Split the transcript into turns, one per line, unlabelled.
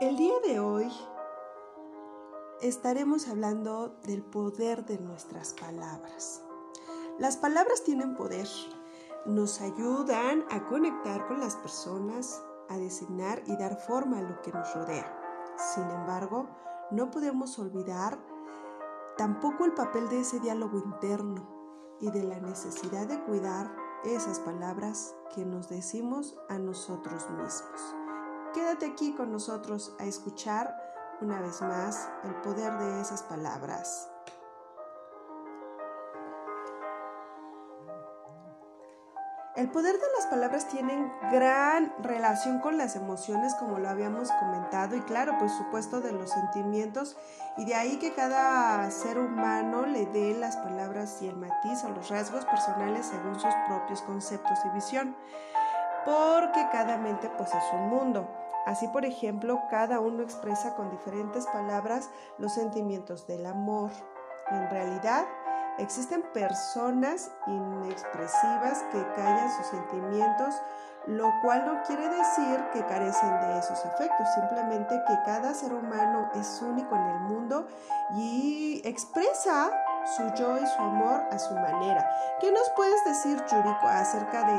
El día de hoy estaremos hablando del poder de nuestras palabras. Las palabras tienen poder, nos ayudan a conectar con las personas, a designar y dar forma a lo que nos rodea. Sin embargo, no podemos olvidar tampoco el papel de ese diálogo interno y de la necesidad de cuidar esas palabras que nos decimos a nosotros mismos. Quédate aquí con nosotros a escuchar una vez más el poder de esas palabras. El poder de las palabras tiene gran relación con las emociones, como lo habíamos comentado, y claro, por supuesto, de los sentimientos, y de ahí que cada ser humano le dé las palabras y el matiz o los rasgos personales según sus propios conceptos y visión, porque cada mente pues es un mundo. Así, por ejemplo, cada uno expresa con diferentes palabras los sentimientos del amor. En realidad, Existen personas inexpresivas que callan sus sentimientos, lo cual no quiere decir que carecen de esos afectos, simplemente que cada ser humano es único en el mundo y expresa su yo y su amor a su manera. ¿Qué nos puedes decir, Yuriko, acerca de